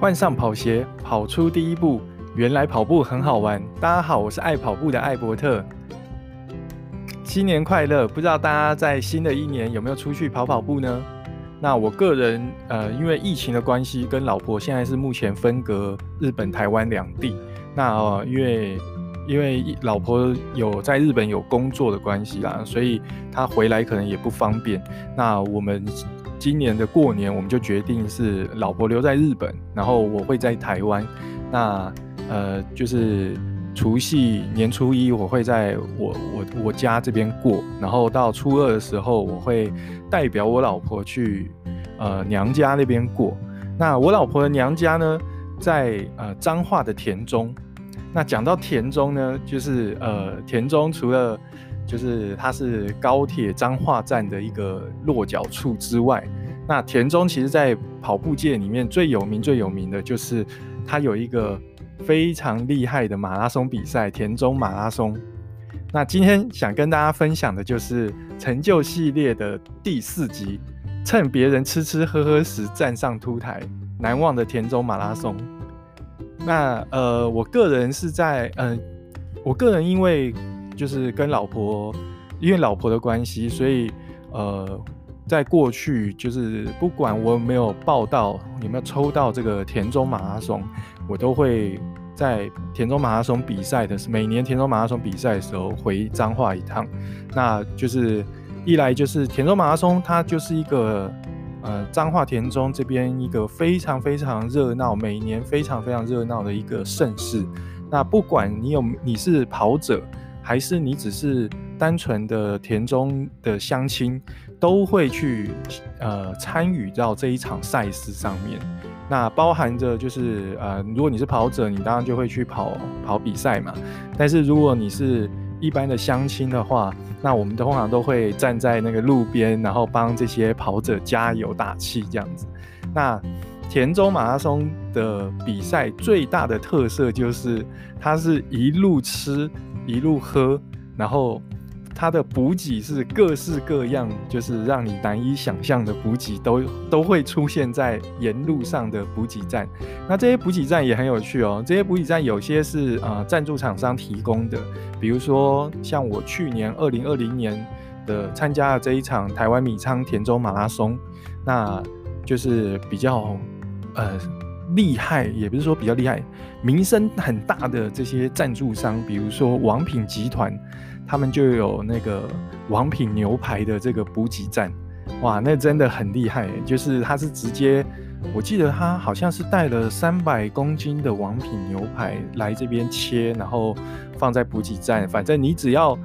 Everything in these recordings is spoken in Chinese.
换上跑鞋，跑出第一步。原来跑步很好玩。大家好，我是爱跑步的艾伯特。新年快乐！不知道大家在新的一年有没有出去跑跑步呢？那我个人，呃，因为疫情的关系，跟老婆现在是目前分隔日本、台湾两地。那呃，因为因为老婆有在日本有工作的关系啦，所以她回来可能也不方便。那我们。今年的过年，我们就决定是老婆留在日本，然后我会在台湾。那呃，就是除夕年初一，我会在我我我家这边过，然后到初二的时候，我会代表我老婆去呃娘家那边过。那我老婆的娘家呢，在呃彰化的田中。那讲到田中呢，就是呃田中除了就是它是高铁彰化站的一个落脚处之外，那田中其实，在跑步界里面最有名、最有名的就是他有一个非常厉害的马拉松比赛——田中马拉松。那今天想跟大家分享的就是成就系列的第四集，趁别人吃吃喝喝时站上凸台，难忘的田中马拉松。那呃，我个人是在呃，我个人因为。就是跟老婆，因为老婆的关系，所以呃，在过去就是不管我有没有报到，有没有抽到这个田中马拉松，我都会在田中马拉松比赛的每年田中马拉松比赛的时候回彰化一趟。那就是一来就是田中马拉松，它就是一个呃彰化田中这边一个非常非常热闹，每年非常非常热闹的一个盛事。那不管你有你是跑者。还是你只是单纯的田中的乡亲，都会去呃参与到这一场赛事上面。那包含着就是呃，如果你是跑者，你当然就会去跑跑比赛嘛。但是如果你是一般的乡亲的话，那我们通常都会站在那个路边，然后帮这些跑者加油打气这样子。那田中马拉松的比赛最大的特色就是，它是一路吃。一路喝，然后它的补给是各式各样，就是让你难以想象的补给都都会出现在沿路上的补给站。那这些补给站也很有趣哦，这些补给站有些是呃赞助厂商提供的，比如说像我去年二零二零年的参加了这一场台湾米仓田中马拉松，那就是比较呃。厉害也不是说比较厉害，名声很大的这些赞助商，比如说王品集团，他们就有那个王品牛排的这个补给站，哇，那真的很厉害，就是他是直接，我记得他好像是带了三百公斤的王品牛排来这边切，然后放在补给站，反正你只要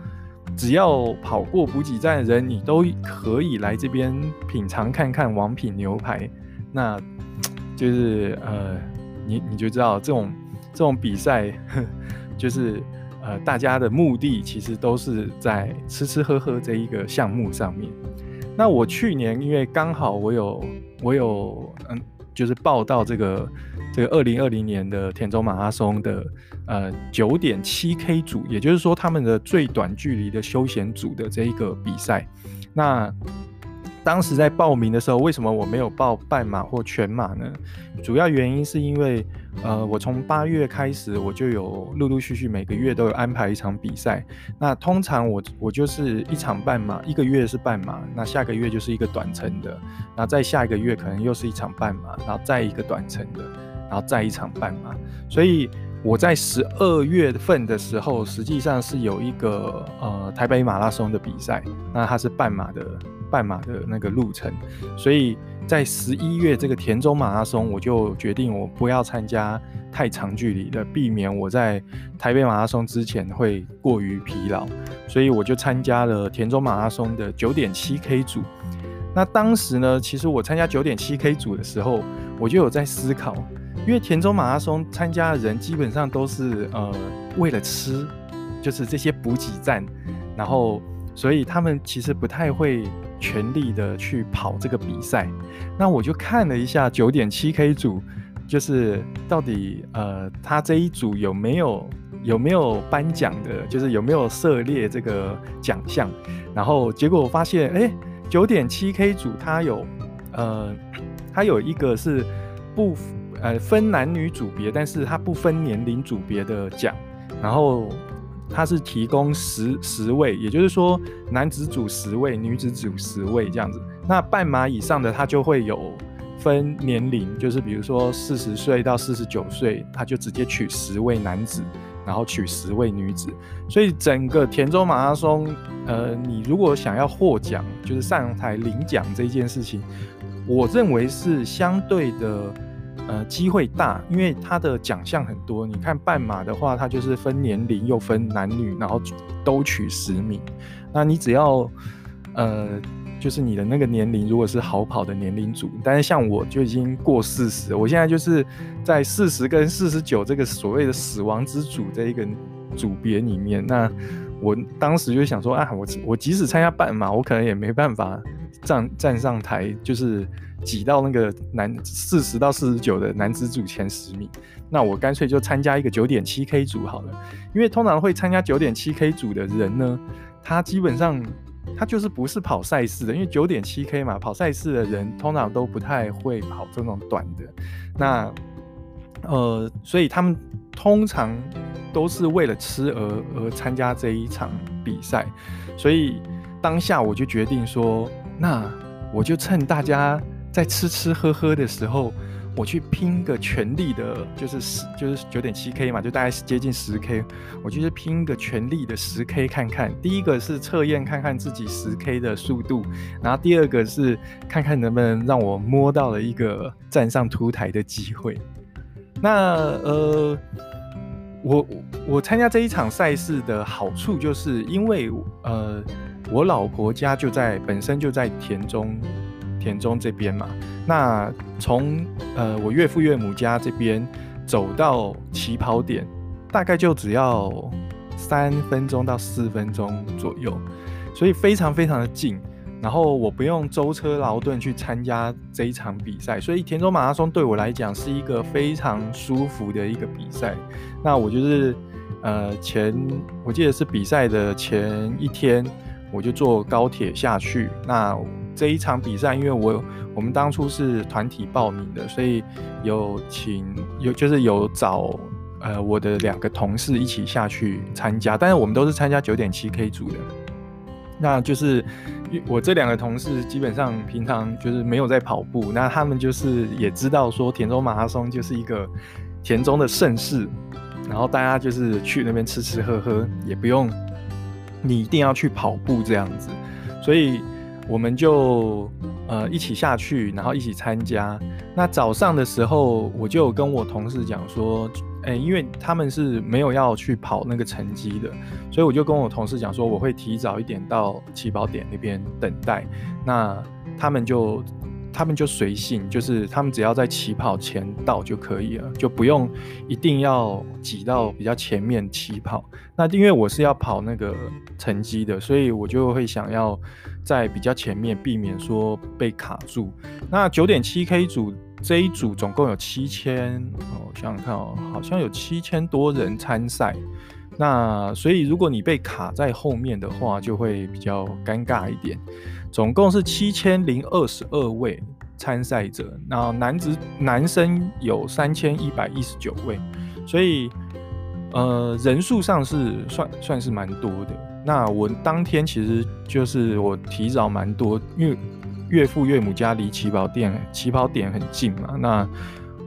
只要跑过补给站的人，你都可以来这边品尝看看王品牛排，那。就是呃，你你就知道这种这种比赛，就是 呃，大家的目的其实都是在吃吃喝喝这一个项目上面。那我去年因为刚好我有我有嗯，就是报到这个这个二零二零年的田中马拉松的呃九点七 K 组，也就是说他们的最短距离的休闲组的这一个比赛，那。当时在报名的时候，为什么我没有报半马或全马呢？主要原因是因为，呃，我从八月开始，我就有陆陆续续每个月都有安排一场比赛。那通常我我就是一场半马，一个月是半马，那下个月就是一个短程的，然后再下一个月可能又是一场半马，然后再一个短程的，然后再一场半马。所以我在十二月份的时候，实际上是有一个呃台北马拉松的比赛，那它是半马的。半马的那个路程，所以在十一月这个田中马拉松，我就决定我不要参加太长距离的，避免我在台北马拉松之前会过于疲劳，所以我就参加了田中马拉松的九点七 K 组。那当时呢，其实我参加九点七 K 组的时候，我就有在思考，因为田中马拉松参加的人基本上都是呃为了吃，就是这些补给站，然后所以他们其实不太会。全力的去跑这个比赛，那我就看了一下九点七 K 组，就是到底呃他这一组有没有有没有颁奖的，就是有没有涉猎这个奖项，然后结果我发现，哎，九点七 K 组他有呃他有一个是不呃分男女组别，但是它不分年龄组别的奖，然后它是提供十十位，也就是说男子组十位，女子组十位这样子。那半马以上的它就会有分年龄，就是比如说四十岁到四十九岁，它就直接取十位男子。然后取十位女子，所以整个田中马拉松，呃，你如果想要获奖，就是上台领奖这件事情，我认为是相对的，呃，机会大，因为它的奖项很多。你看半马的话，它就是分年龄又分男女，然后都取十名，那你只要，呃。就是你的那个年龄，如果是好跑的年龄组，但是像我就已经过四十，我现在就是在四十跟四十九这个所谓的死亡之组这一个组别里面。那我当时就想说啊，我我即使参加半马，我可能也没办法站站上台，就是挤到那个男四十到四十九的男子组前十名。那我干脆就参加一个九点七 K 组好了，因为通常会参加九点七 K 组的人呢，他基本上。他就是不是跑赛事的，因为九点七 K 嘛，跑赛事的人通常都不太会跑这种短的。那呃，所以他们通常都是为了吃而而参加这一场比赛。所以当下我就决定说，那我就趁大家在吃吃喝喝的时候。我去拼个全力的，就是十，就是九点七 K 嘛，就大概接近十 K。我就是拼个全力的十 K 看看。第一个是测验看看自己十 K 的速度，然后第二个是看看能不能让我摸到了一个站上凸台的机会。那呃，我我参加这一场赛事的好处就是因为呃，我老婆家就在本身就在田中。田中这边嘛，那从呃我岳父岳母家这边走到起跑点，大概就只要三分钟到四分钟左右，所以非常非常的近。然后我不用舟车劳顿去参加这一场比赛，所以田中马拉松对我来讲是一个非常舒服的一个比赛。那我就是呃前我记得是比赛的前一天，我就坐高铁下去。那这一场比赛，因为我我们当初是团体报名的，所以有请有就是有找呃我的两个同事一起下去参加，但是我们都是参加九点七 K 组的。那就是我这两个同事基本上平常就是没有在跑步，那他们就是也知道说田中马拉松就是一个田中的盛事，然后大家就是去那边吃吃喝喝，也不用你一定要去跑步这样子，所以。我们就呃一起下去，然后一起参加。那早上的时候，我就跟我同事讲说，哎，因为他们是没有要去跑那个成绩的，所以我就跟我同事讲说，我会提早一点到起跑点那边等待。那他们就。他们就随性，就是他们只要在起跑前到就可以了，就不用一定要挤到比较前面起跑。那因为我是要跑那个成绩的，所以我就会想要在比较前面，避免说被卡住。那九点七 K 组这一组总共有七千，哦，想想看哦，好像有七千多人参赛。那所以如果你被卡在后面的话，就会比较尴尬一点。总共是七千零二十二位参赛者，然后男子男生有三千一百一十九位，所以呃人数上是算算是蛮多的。那我当天其实就是我提早蛮多，因为岳父岳母家离起跑点起跑点很近嘛，那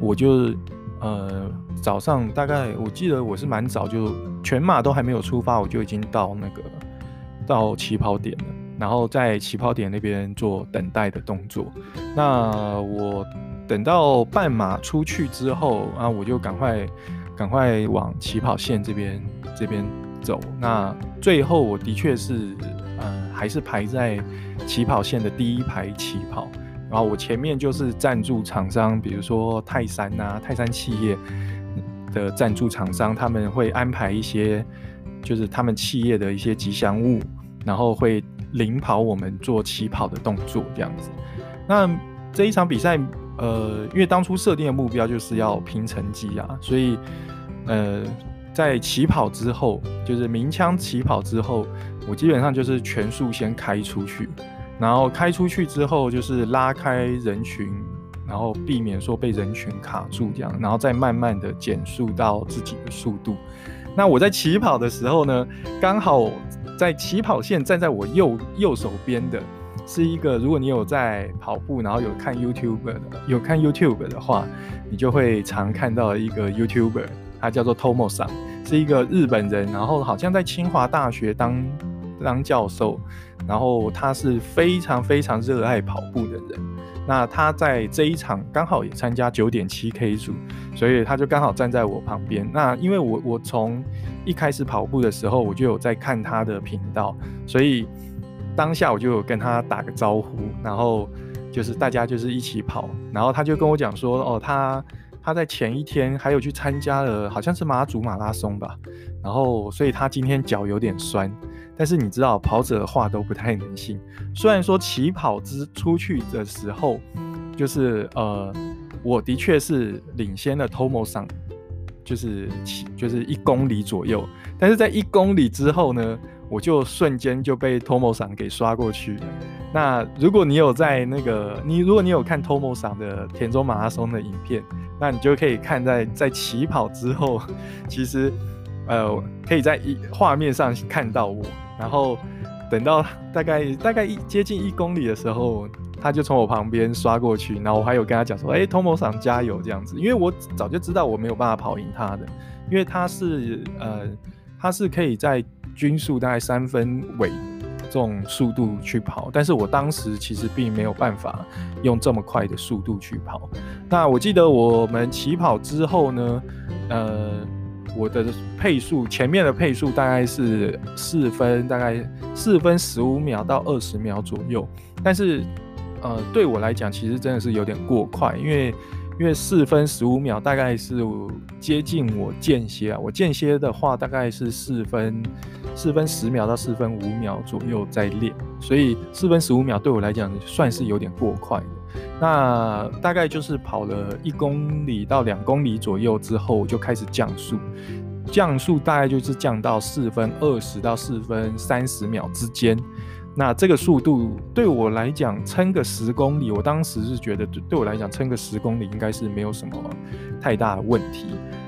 我就呃早上大概我记得我是蛮早就全马都还没有出发，我就已经到那个到起跑点了。然后在起跑点那边做等待的动作。那我等到半马出去之后啊，我就赶快赶快往起跑线这边这边走。那最后我的确是呃还是排在起跑线的第一排起跑。然后我前面就是赞助厂商，比如说泰山啊、泰山企业的赞助厂商，他们会安排一些就是他们企业的一些吉祥物，然后会。领跑我们做起跑的动作这样子，那这一场比赛，呃，因为当初设定的目标就是要拼成绩啊，所以，呃，在起跑之后，就是鸣枪起跑之后，我基本上就是全速先开出去，然后开出去之后就是拉开人群，然后避免说被人群卡住这样，然后再慢慢的减速到自己的速度。那我在起跑的时候呢，刚好在起跑线站在我右右手边的是一个，如果你有在跑步，然后有看 YouTube 的，有看 YouTube 的话，你就会常看到一个 YouTuber，他叫做 Tomo 桑，是一个日本人，然后好像在清华大学当当教授，然后他是非常非常热爱跑步的人。那他在这一场刚好也参加九点七 K 组，所以他就刚好站在我旁边。那因为我我从一开始跑步的时候，我就有在看他的频道，所以当下我就有跟他打个招呼，然后就是大家就是一起跑，然后他就跟我讲说，哦，他他在前一天还有去参加了好像是马祖马拉松吧，然后所以他今天脚有点酸。但是你知道，跑者的话都不太能信。虽然说起跑之出去的时候，就是呃，我的确是领先了 Tomo 桑，就是起就是一公里左右。但是在一公里之后呢，我就瞬间就被 Tomo 桑给刷过去了。那如果你有在那个你如果你有看 Tomo 桑的田中马拉松的影片，那你就可以看在在起跑之后，其实呃可以在一画面上看到我。然后等到大概大概一接近一公里的时候，他就从我旁边刷过去，然后我还有跟他讲说：“哎，Tomo 桑加油！”这样子，因为我早就知道我没有办法跑赢他的，因为他是呃，他是可以在均速大概三分尾这种速度去跑，但是我当时其实并没有办法用这么快的速度去跑。那我记得我们起跑之后呢，呃。我的配速，前面的配速大概是四分，大概四分十五秒到二十秒左右。但是，呃，对我来讲，其实真的是有点过快，因为因为四分十五秒大概是接近我间歇啊。我间歇的话，大概是四分四分十秒到四分五秒左右在练，所以四分十五秒对我来讲算是有点过快的。那大概就是跑了一公里到两公里左右之后，就开始降速，降速大概就是降到四分二十到四分三十秒之间。那这个速度对我来讲，撑个十公里，我当时是觉得对我来讲，撑个十公里应该是没有什么太大的问题。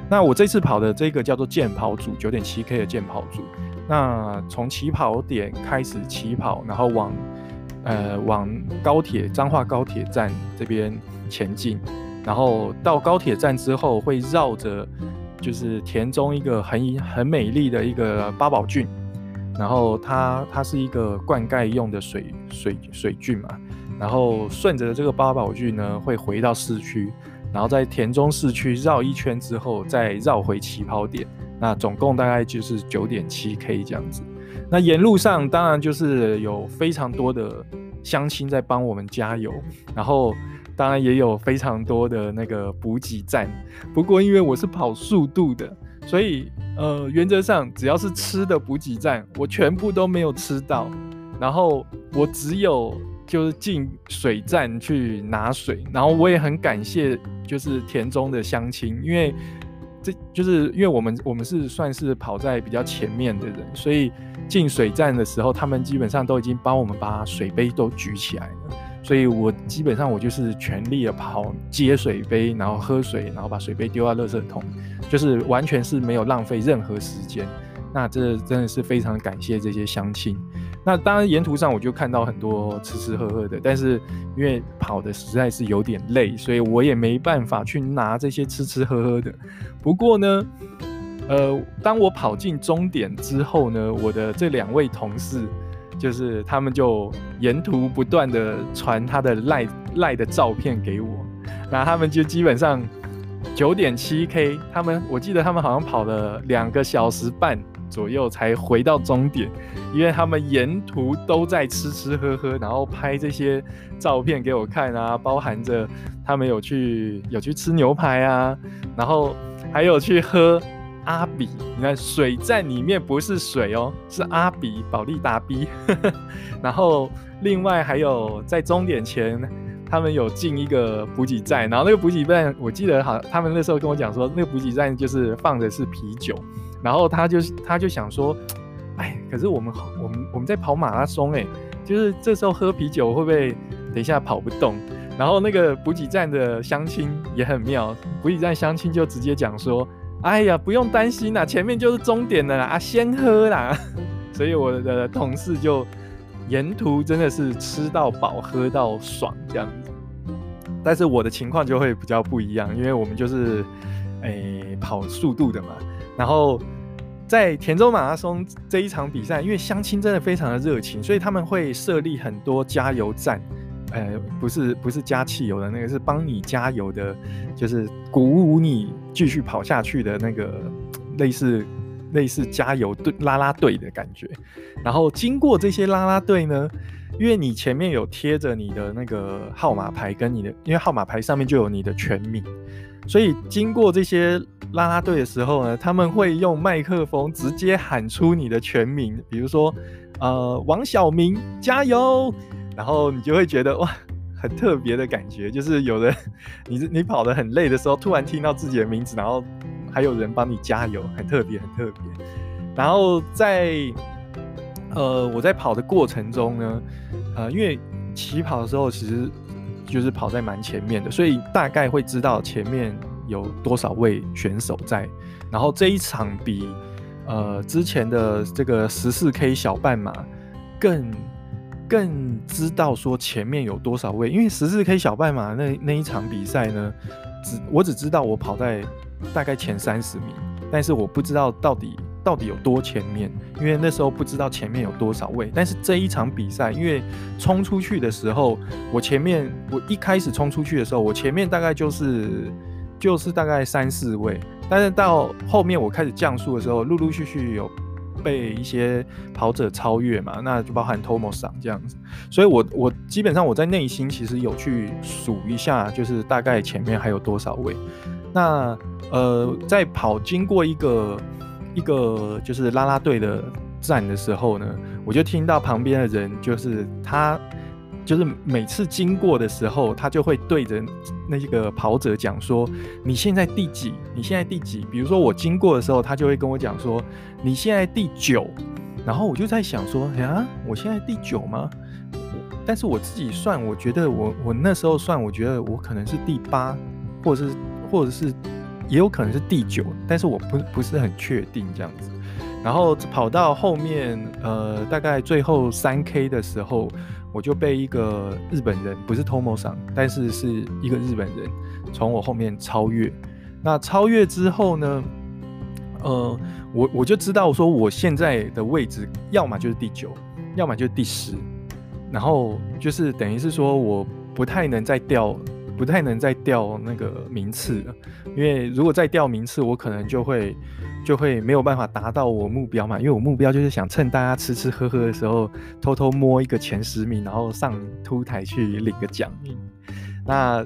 那我这次跑的这个叫做健跑组，九点七 K 的健跑组。那从起跑点开始起跑，然后往。呃，往高铁彰化高铁站这边前进，然后到高铁站之后会绕着，就是田中一个很很美丽的一个八堡郡，然后它它是一个灌溉用的水水水圳嘛，然后顺着这个八堡圳呢会回到市区，然后在田中市区绕一圈之后再绕回起跑点，那总共大概就是九点七 K 这样子。那沿路上当然就是有非常多的乡亲在帮我们加油，然后当然也有非常多的那个补给站。不过因为我是跑速度的，所以呃原则上只要是吃的补给站，我全部都没有吃到。然后我只有就是进水站去拿水，然后我也很感谢就是田中的乡亲，因为。这就是因为我们我们是算是跑在比较前面的人，所以进水站的时候，他们基本上都已经帮我们把水杯都举起来了。所以我基本上我就是全力的跑接水杯，然后喝水，然后把水杯丢到垃圾桶，就是完全是没有浪费任何时间。那这真的是非常感谢这些乡亲。那当然沿途上我就看到很多吃吃喝喝的，但是因为跑的实在是有点累，所以我也没办法去拿这些吃吃喝喝的。不过呢，呃，当我跑进终点之后呢，我的这两位同事就是他们就沿途不断的传他的赖赖的照片给我，那他们就基本上九点七 K，他们我记得他们好像跑了两个小时半。左右才回到终点，因为他们沿途都在吃吃喝喝，然后拍这些照片给我看啊，包含着他们有去有去吃牛排啊，然后还有去喝阿比。你看水站里面不是水哦，是阿比保利达 B。然后另外还有在终点前，他们有进一个补给站，然后那个补给站我记得好，他们那时候跟我讲说，那个补给站就是放的是啤酒。然后他就他就想说，哎，可是我们我们我们在跑马拉松哎，就是这时候喝啤酒会不会等一下跑不动？然后那个补给站的乡亲也很妙，补给站乡亲就直接讲说：“哎呀，不用担心啦，前面就是终点了啦，啊，先喝啦。”所以我的同事就沿途真的是吃到饱、喝到爽这样子。但是我的情况就会比较不一样，因为我们就是诶、跑速度的嘛，然后。在田州马拉松这一场比赛，因为乡亲真的非常的热情，所以他们会设立很多加油站，呃，不是不是加汽油的那个，是帮你加油的，就是鼓舞你继续跑下去的那个类似类似加油队拉拉队的感觉。然后经过这些拉拉队呢，因为你前面有贴着你的那个号码牌跟你的，因为号码牌上面就有你的全名，所以经过这些。拉拉队的时候呢，他们会用麦克风直接喊出你的全名，比如说，呃，王小明加油，然后你就会觉得哇，很特别的感觉，就是有人你你跑得很累的时候，突然听到自己的名字，然后还有人帮你加油，很特别，很特别。然后在呃我在跑的过程中呢，呃，因为起跑的时候其实就是跑在蛮前面的，所以大概会知道前面。有多少位选手在？然后这一场比呃之前的这个十四 K 小半马更更知道说前面有多少位，因为十四 K 小半马那那一场比赛呢，只我只知道我跑在大概前三十名，但是我不知道到底到底有多前面，因为那时候不知道前面有多少位。但是这一场比赛，因为冲出去的时候，我前面我一开始冲出去的时候，我前面大概就是。就是大概三四位，但是到后面我开始降速的时候，陆陆续续有被一些跑者超越嘛，那就包含 Tomo 桑这样子，所以我我基本上我在内心其实有去数一下，就是大概前面还有多少位。那呃，在跑经过一个一个就是拉拉队的站的时候呢，我就听到旁边的人就是他。就是每次经过的时候，他就会对着那个跑者讲说：“你现在第几？你现在第几？”比如说我经过的时候，他就会跟我讲说：“你现在第九。”然后我就在想说：“呀，我现在第九吗？”但是我自己算，我觉得我我那时候算，我觉得我可能是第八，或者是或者是也有可能是第九，但是我不不是很确定这样子。然后跑到后面，呃，大概最后三 K 的时候。我就被一个日本人，不是 Tomo 桑，但是是一个日本人从我后面超越。那超越之后呢，呃，我我就知道说我现在的位置，要么就是第九，要么就是第十。然后就是等于是说，我不太能再掉，不太能再掉那个名次了。因为如果再掉名次，我可能就会。就会没有办法达到我目标嘛，因为我目标就是想趁大家吃吃喝喝的时候，偷偷摸一个前十名，然后上凸台去领个奖。那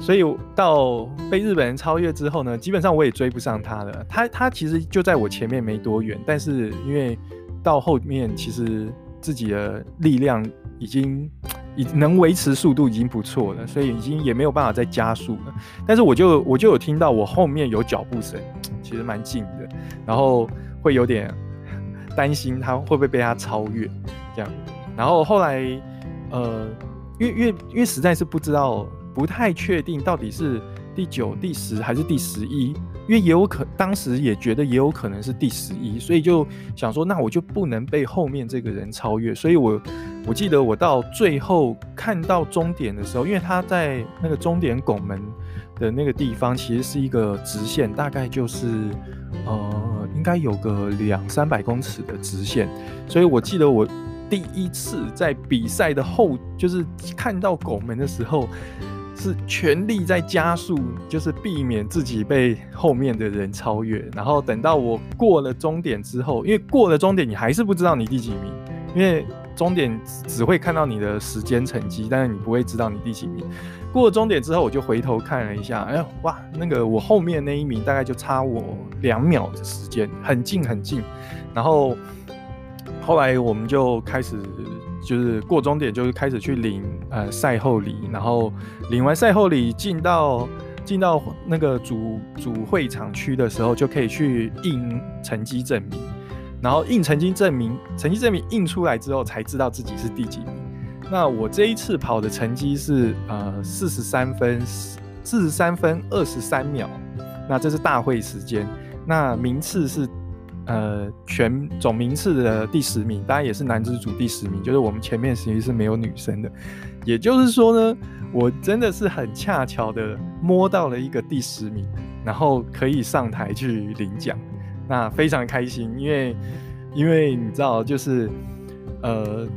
所以到被日本人超越之后呢，基本上我也追不上他了。他他其实就在我前面没多远，但是因为到后面其实自己的力量已经。已能维持速度已经不错了，所以已经也没有办法再加速了。但是我就我就有听到我后面有脚步声，其实蛮近的，然后会有点担心他会不会被他超越这样。然后后来呃，因为因为因为实在是不知道，不太确定到底是第九、第十还是第十一。因为也有可，当时也觉得也有可能是第十一，所以就想说，那我就不能被后面这个人超越。所以我我记得我到最后看到终点的时候，因为他在那个终点拱门的那个地方，其实是一个直线，大概就是呃，应该有个两三百公尺的直线。所以我记得我第一次在比赛的后，就是看到拱门的时候。是全力在加速，就是避免自己被后面的人超越。然后等到我过了终点之后，因为过了终点，你还是不知道你第几名，因为终点只会看到你的时间成绩，但是你不会知道你第几名。过了终点之后，我就回头看了一下，哎，哇，那个我后面那一名大概就差我两秒的时间，很近很近。然后后来我们就开始。就是过终点，就是开始去领呃赛后礼，然后领完赛后礼进到进到那个主主会场区的时候，就可以去印成绩证明，然后印成绩证明，成绩证明印出来之后才知道自己是第几名。那我这一次跑的成绩是呃四十三分四十三分二十三秒，那这是大会时间。那名次是呃全总名次的第十名，当然也是男子组第十名，就是我们前面其实是没有女生的。也就是说呢，我真的是很恰巧的摸到了一个第十名，然后可以上台去领奖，那非常开心，因为因为你知道就是呃。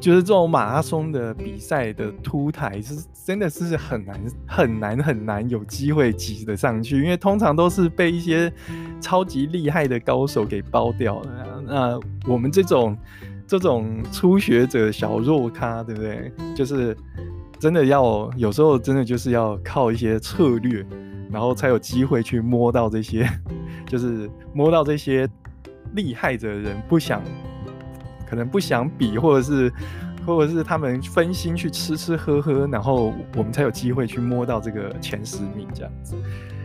就是这种马拉松的比赛的凸台是真的是很难很难很难有机会挤得上去，因为通常都是被一些超级厉害的高手给包掉了。那我们这种这种初学者小弱咖，对不对？就是真的要有时候真的就是要靠一些策略，然后才有机会去摸到这些，就是摸到这些厉害的人不想。可能不想比，或者是，或者是他们分心去吃吃喝喝，然后我们才有机会去摸到这个前十名这样子。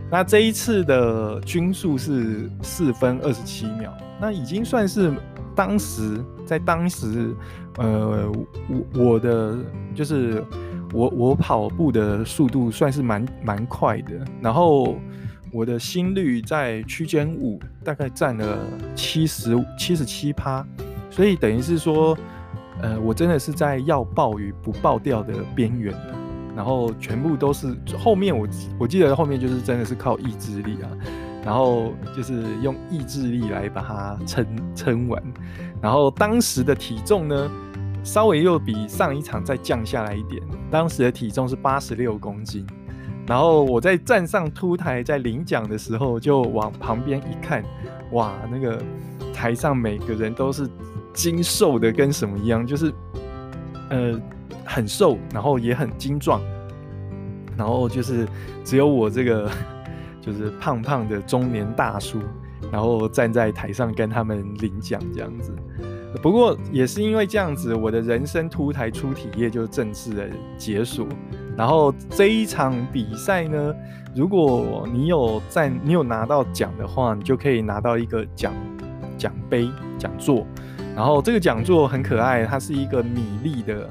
那这一次的均数是四分二十七秒，那已经算是当时在当时，呃，我我的就是我我跑步的速度算是蛮蛮快的，然后我的心率在区间五，大概占了七十七十七趴。所以等于是说，呃，我真的是在要爆与不爆掉的边缘了，然后全部都是后面我我记得后面就是真的是靠意志力啊，然后就是用意志力来把它撑撑完，然后当时的体重呢，稍微又比上一场再降下来一点，当时的体重是八十六公斤，然后我在站上凸台在领奖的时候，就往旁边一看，哇，那个台上每个人都是。精瘦的跟什么一样，就是，呃，很瘦，然后也很精壮，然后就是只有我这个 就是胖胖的中年大叔，然后站在台上跟他们领奖这样子。不过也是因为这样子，我的人生凸台初体验就正式的结束。然后这一场比赛呢，如果你有在，你有拿到奖的话，你就可以拿到一个奖奖杯奖座。然后这个讲座很可爱，它是一个米粒的，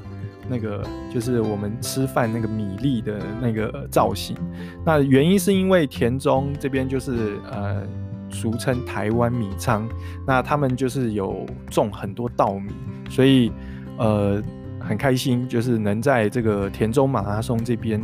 那个就是我们吃饭那个米粒的那个造型。那原因是因为田中这边就是呃，俗称台湾米仓，那他们就是有种很多稻米，所以呃很开心，就是能在这个田中马拉松这边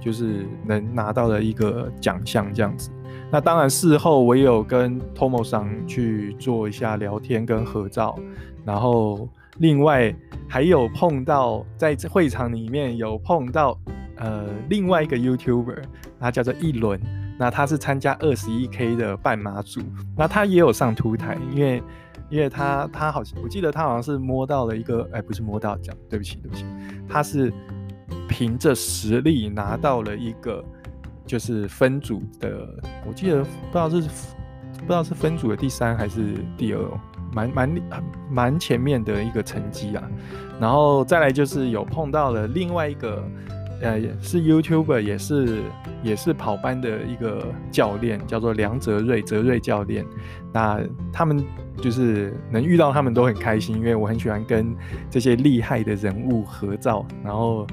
就是能拿到了一个奖项这样子。那当然，事后我也有跟 Tomo 桑去做一下聊天跟合照，然后另外还有碰到在会场里面有碰到呃另外一个 YouTuber，他叫做一轮，那他是参加二十一 K 的半马组，那他也有上凸台，因为因为他他好像我记得他好像是摸到了一个，哎，不是摸到奖，对不起对不起，他是凭着实力拿到了一个。就是分组的，我记得不知道是不知道是分组的第三还是第二，蛮蛮蛮前面的一个成绩啊。然后再来就是有碰到了另外一个，呃，也是 YouTuber，也是也是跑班的一个教练，叫做梁泽瑞，泽瑞教练。那他们就是能遇到他们都很开心，因为我很喜欢跟这些厉害的人物合照，然后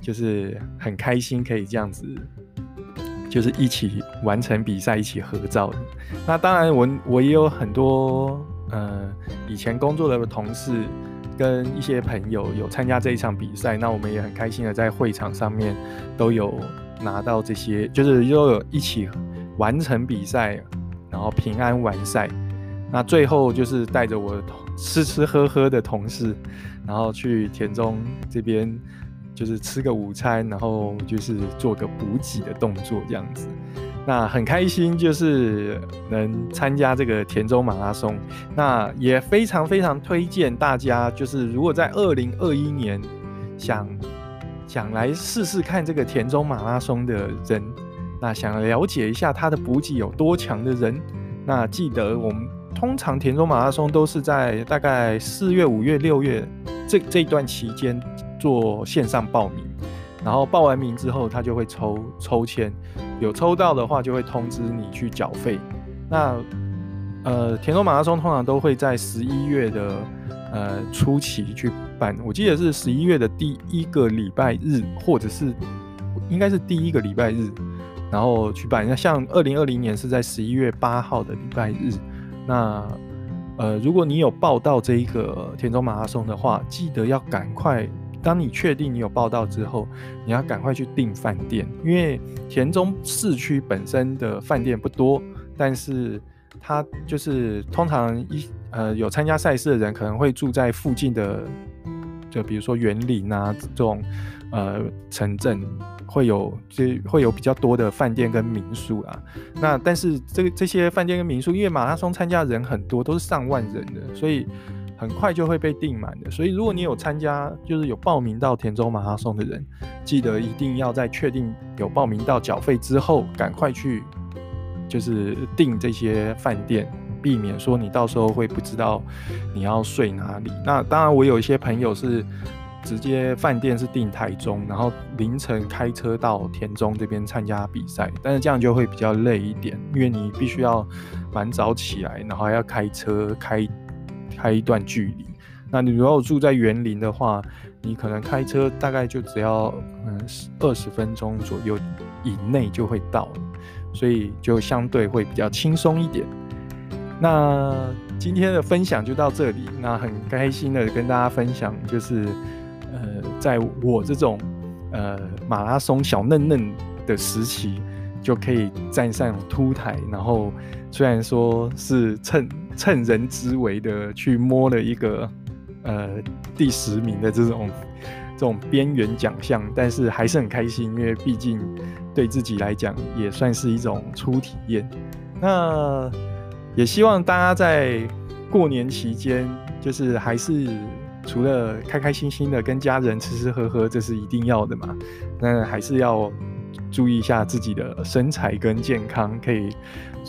就是很开心可以这样子。就是一起完成比赛，一起合照。那当然，我我也有很多呃以前工作的同事跟一些朋友有参加这一场比赛。那我们也很开心的在会场上面都有拿到这些，就是又有一起完成比赛，然后平安完赛。那最后就是带着我吃吃喝喝的同事，然后去田中这边。就是吃个午餐，然后就是做个补给的动作这样子，那很开心，就是能参加这个田中马拉松。那也非常非常推荐大家，就是如果在二零二一年想想来试试看这个田中马拉松的人，那想了解一下它的补给有多强的人，那记得我们通常田中马拉松都是在大概四月、五月、六月这这段期间。做线上报名，然后报完名之后，他就会抽抽签，有抽到的话就会通知你去缴费。那呃，田中马拉松通常都会在十一月的呃初期去办，我记得是十一月的第一个礼拜日，或者是应该是第一个礼拜日，然后去办。那像二零二零年是在十一月八号的礼拜日。那呃，如果你有报到这一个田中马拉松的话，记得要赶快。当你确定你有报到之后，你要赶快去订饭店，因为田中市区本身的饭店不多，但是它就是通常一呃有参加赛事的人可能会住在附近的，就比如说园林啊这种呃城镇，会有这会有比较多的饭店跟民宿啊。那但是这个这些饭店跟民宿，因为马拉松参加人很多，都是上万人的，所以。很快就会被订满的，所以如果你有参加，就是有报名到田中马拉松的人，记得一定要在确定有报名到缴费之后，赶快去就是订这些饭店，避免说你到时候会不知道你要睡哪里。那当然，我有一些朋友是直接饭店是订台中，然后凌晨开车到田中这边参加比赛，但是这样就会比较累一点，因为你必须要蛮早起来，然后还要开车开。开一段距离，那你如果住在园林的话，你可能开车大概就只要嗯二十分钟左右以内就会到了，所以就相对会比较轻松一点。那今天的分享就到这里，那很开心的跟大家分享，就是呃，在我这种呃马拉松小嫩嫩的时期，就可以站上凸台，然后虽然说是趁。趁人之危的去摸了一个呃第十名的这种这种边缘奖项，但是还是很开心，因为毕竟对自己来讲也算是一种初体验。那也希望大家在过年期间，就是还是除了开开心心的跟家人吃吃喝喝，这是一定要的嘛。那还是要注意一下自己的身材跟健康，可以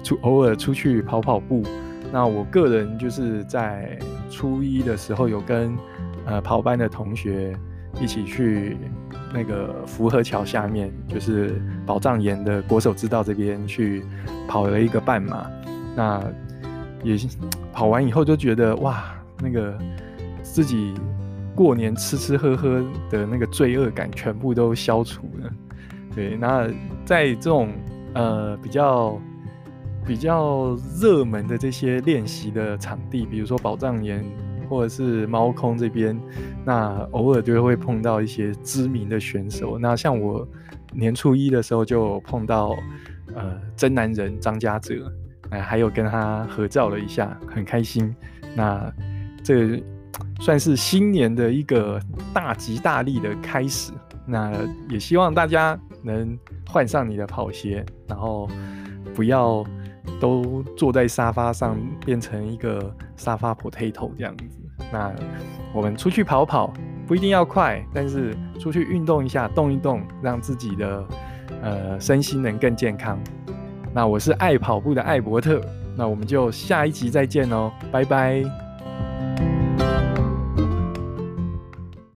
出偶尔出去跑跑步。那我个人就是在初一的时候有跟呃跑班的同学一起去那个福和桥下面，就是宝藏岩的国手之道这边去跑了一个半马。那也跑完以后就觉得哇，那个自己过年吃吃喝喝的那个罪恶感全部都消除了。对，那在这种呃比较。比较热门的这些练习的场地，比如说宝藏岩或者是猫空这边，那偶尔就会碰到一些知名的选手。那像我年初一的时候就碰到呃真男人张家泽，哎，还有跟他合照了一下，很开心。那这算是新年的一个大吉大利的开始。那也希望大家能换上你的跑鞋，然后不要。都坐在沙发上，变成一个沙发 potato 这样子。那我们出去跑跑，不一定要快，但是出去运动一下，动一动，让自己的呃身心能更健康。那我是爱跑步的艾伯特，那我们就下一集再见哦，拜拜。